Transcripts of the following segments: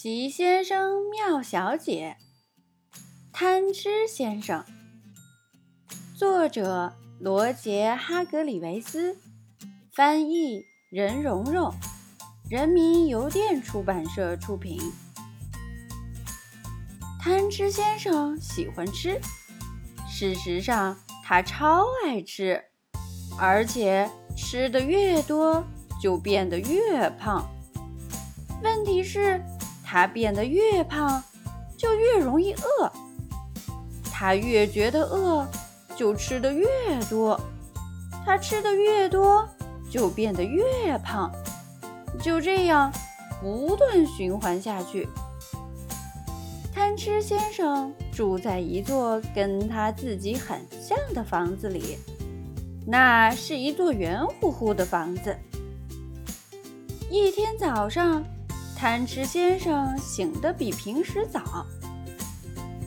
奇先生妙小姐，贪吃先生。作者：罗杰·哈格里维斯，翻译：任蓉蓉，人民邮电出版社出品。贪吃先生喜欢吃，事实上他超爱吃，而且吃的越多就变得越胖。问题是，他变得越胖，就越容易饿。他越觉得饿，就吃的越多。他吃的越多，就变得越胖。就这样，不断循环下去。贪吃先生住在一座跟他自己很像的房子里，那是一座圆乎乎的房子。一天早上，贪吃先生醒得比平时早，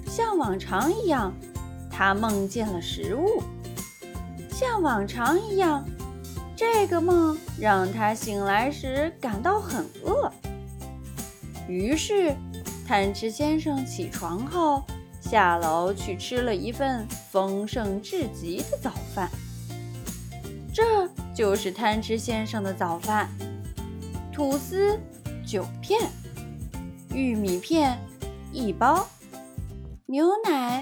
像往常一样，他梦见了食物。像往常一样，这个梦让他醒来时感到很饿，于是。贪吃先生起床后，下楼去吃了一份丰盛至极的早饭。这就是贪吃先生的早饭：吐司九片，玉米片一包，牛奶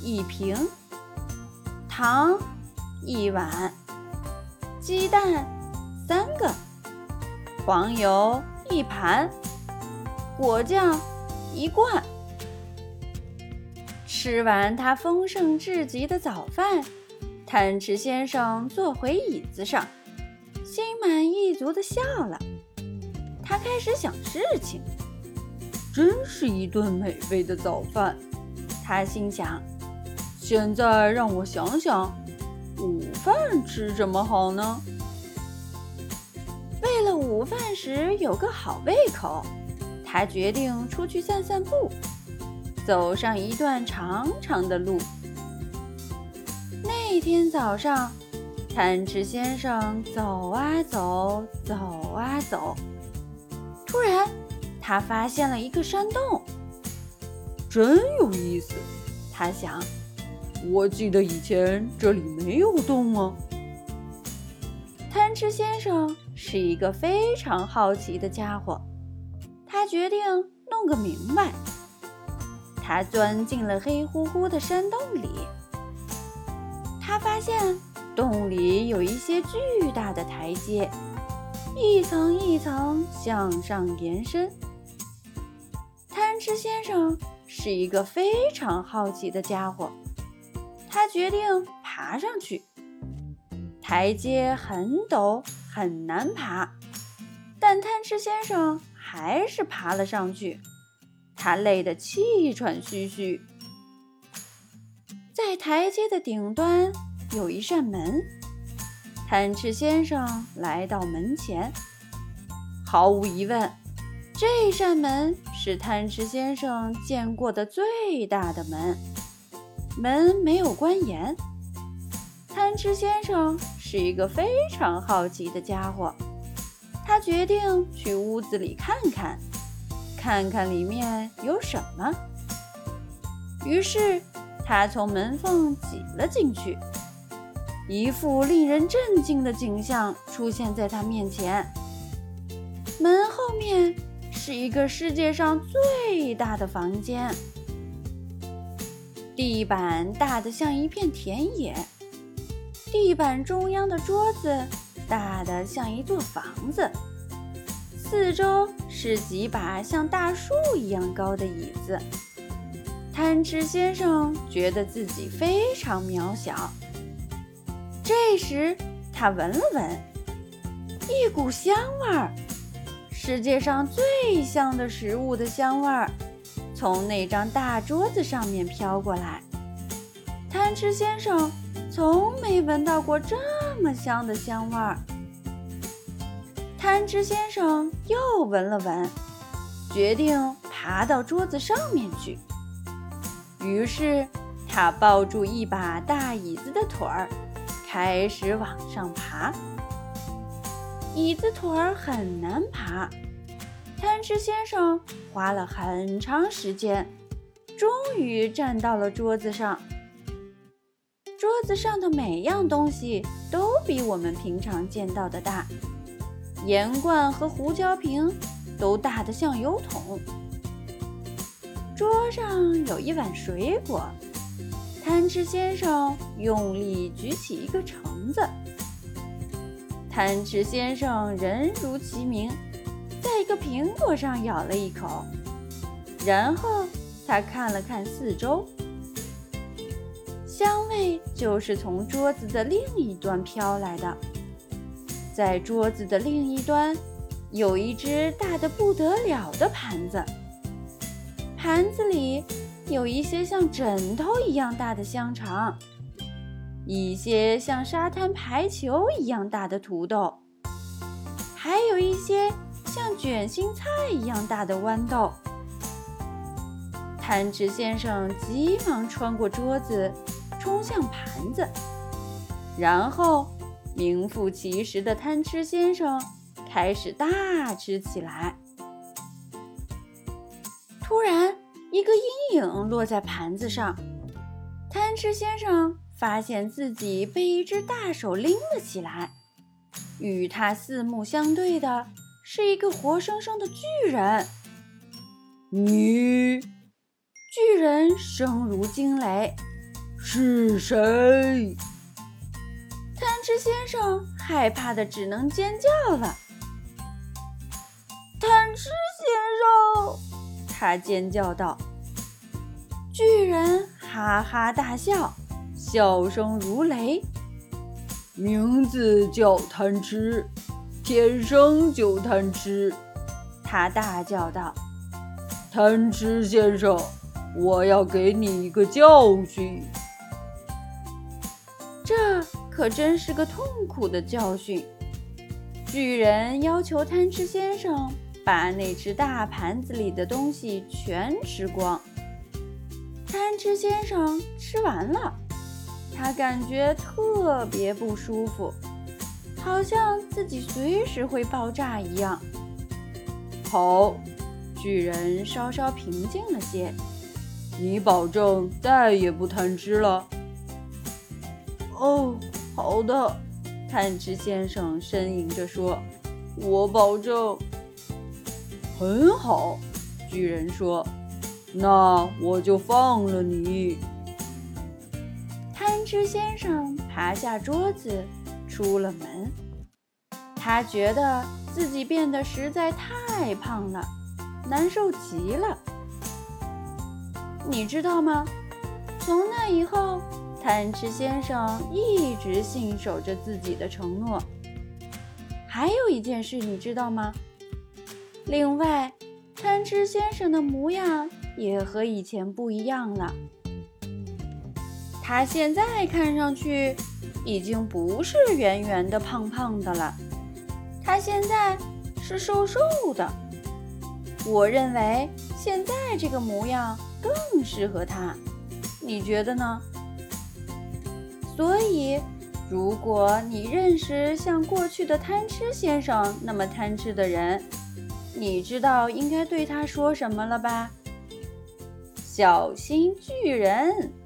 一瓶，糖一碗，鸡蛋三个，黄油一盘，果酱。一罐。吃完他丰盛至极的早饭，贪吃先生坐回椅子上，心满意足地笑了。他开始想事情，真是一顿美味的早饭。他心想：现在让我想想，午饭吃什么好呢？为了午饭时有个好胃口。他决定出去散散步，走上一段长长的路。那天早上，贪吃先生走啊走，走啊走，突然他发现了一个山洞，真有意思。他想，我记得以前这里没有洞啊。贪吃先生是一个非常好奇的家伙。他决定弄个明白。他钻进了黑乎乎的山洞里。他发现洞里有一些巨大的台阶，一层一层向上延伸。贪吃先生是一个非常好奇的家伙。他决定爬上去。台阶很陡，很难爬，但贪吃先生。还是爬了上去，他累得气喘吁吁。在台阶的顶端有一扇门，贪吃先生来到门前。毫无疑问，这扇门是贪吃先生见过的最大的门。门没有关严。贪吃先生是一个非常好奇的家伙。他决定去屋子里看看，看看里面有什么。于是他从门缝挤了进去，一幅令人震惊的景象出现在他面前。门后面是一个世界上最大的房间，地板大得像一片田野，地板中央的桌子。大的像一座房子，四周是几把像大树一样高的椅子。贪吃先生觉得自己非常渺小。这时，他闻了闻，一股香味儿，世界上最香的食物的香味儿，从那张大桌子上面飘过来。贪吃先生从没闻到过这。么香的香味儿，贪吃先生又闻了闻，决定爬到桌子上面去。于是他抱住一把大椅子的腿儿，开始往上爬。椅子腿儿很难爬，贪吃先生花了很长时间，终于站到了桌子上。桌子上的每样东西都比我们平常见到的大，盐罐和胡椒瓶都大得像油桶。桌上有一碗水果，贪吃先生用力举起一个橙子。贪吃先生人如其名，在一个苹果上咬了一口，然后他看了看四周，香味就是从桌子的另一端飘来的。在桌子的另一端，有一只大的不得了的盘子。盘子里有一些像枕头一样大的香肠，一些像沙滩排球一样大的土豆，还有一些像卷心菜一样大的豌豆。贪吃先生急忙穿过桌子，冲向盘子，然后名副其实的贪吃先生开始大吃起来。影落在盘子上。贪吃先生发现自己被一只大手拎了起来，与他四目相对的是一个活生生的巨人。你，巨人声如惊雷，是谁？贪吃先生害怕的只能尖叫了。贪吃先生。他尖叫道：“巨人哈哈大笑，笑声如雷。名字叫贪吃，天生就贪吃。”他大叫道：“贪吃先生，我要给你一个教训。”这可真是个痛苦的教训。巨人要求贪吃先生。把那只大盘子里的东西全吃光。贪吃先生吃完了，他感觉特别不舒服，好像自己随时会爆炸一样。好，巨人稍稍平静了些。你保证再也不贪吃了？哦，好的，贪吃先生呻吟着说：“我保证。”很好，巨人说：“那我就放了你。”贪吃先生爬下桌子，出了门。他觉得自己变得实在太胖了，难受极了。你知道吗？从那以后，贪吃先生一直信守着自己的承诺。还有一件事，你知道吗？另外，贪吃先生的模样也和以前不一样了。他现在看上去已经不是圆圆的、胖胖的了，他现在是瘦瘦的。我认为现在这个模样更适合他，你觉得呢？所以，如果你认识像过去的贪吃先生那么贪吃的人，你知道应该对他说什么了吧？小心巨人。